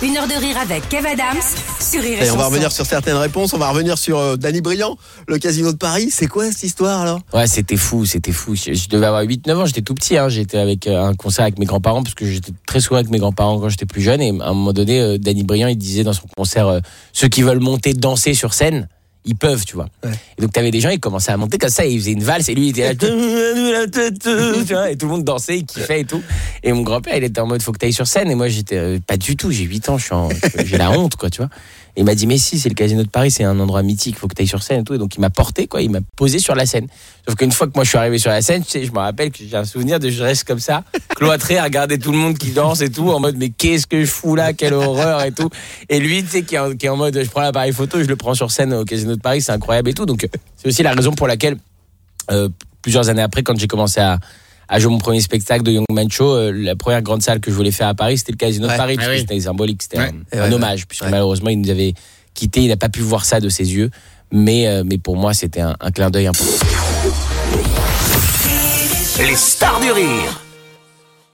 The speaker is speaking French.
Une heure de rire avec Kev Adams sur Rire et, Et on va revenir sur certaines réponses. On va revenir sur euh, Danny Briand, le casino de Paris. C'est quoi cette histoire alors? Ouais, c'était fou, c'était fou. Je, je devais avoir 8-9 ans, j'étais tout petit. Hein. J'étais avec euh, un concert avec mes grands-parents, parce que j'étais très souvent avec mes grands-parents quand j'étais plus jeune. Et à un moment donné, euh, Danny Briand, il disait dans son concert euh, Ceux qui veulent monter danser sur scène, ils peuvent, tu vois. Ouais. Et donc, t'avais des gens, ils commençaient à monter comme ça, et ils faisaient une valse, et lui, il était là, tu vois, et tout le monde dansait, il kiffait et tout. Et mon grand-père, il était en mode Faut que t'ailles sur scène. Et moi, j'étais euh, pas du tout, j'ai 8 ans, j'ai la honte, quoi, tu vois. Et il m'a dit, mais si, c'est le casino de Paris, c'est un endroit mythique, faut que tu ailles sur scène et tout. Et donc, il m'a porté, quoi, il m'a posé sur la scène. Sauf qu'une fois que moi je suis arrivé sur la scène, tu sais, je me rappelle que j'ai un souvenir de je reste comme ça, cloîtré à regarder tout le monde qui danse et tout, en mode, mais qu'est-ce que je fous là, quelle horreur et tout. Et lui, tu sais, qui est, en, qui est en mode, je prends l'appareil photo, je le prends sur scène au casino de Paris, c'est incroyable et tout. Donc, c'est aussi la raison pour laquelle, euh, plusieurs années après, quand j'ai commencé à, à jouer mon premier spectacle de Young Man Show, euh, la première grande salle que je voulais faire à Paris, c'était le Casino Ouais. de Paris, parce Ah oui. c'était symbolique, c'était Ouais. un, Et un ouais, hommage, puisque ouais. malheureusement, il nous avait quitté, il n'a pas pu voir ça de ses yeux, mais, euh, mais pour moi, c'était un, un clin d'œil important. Les stars du rire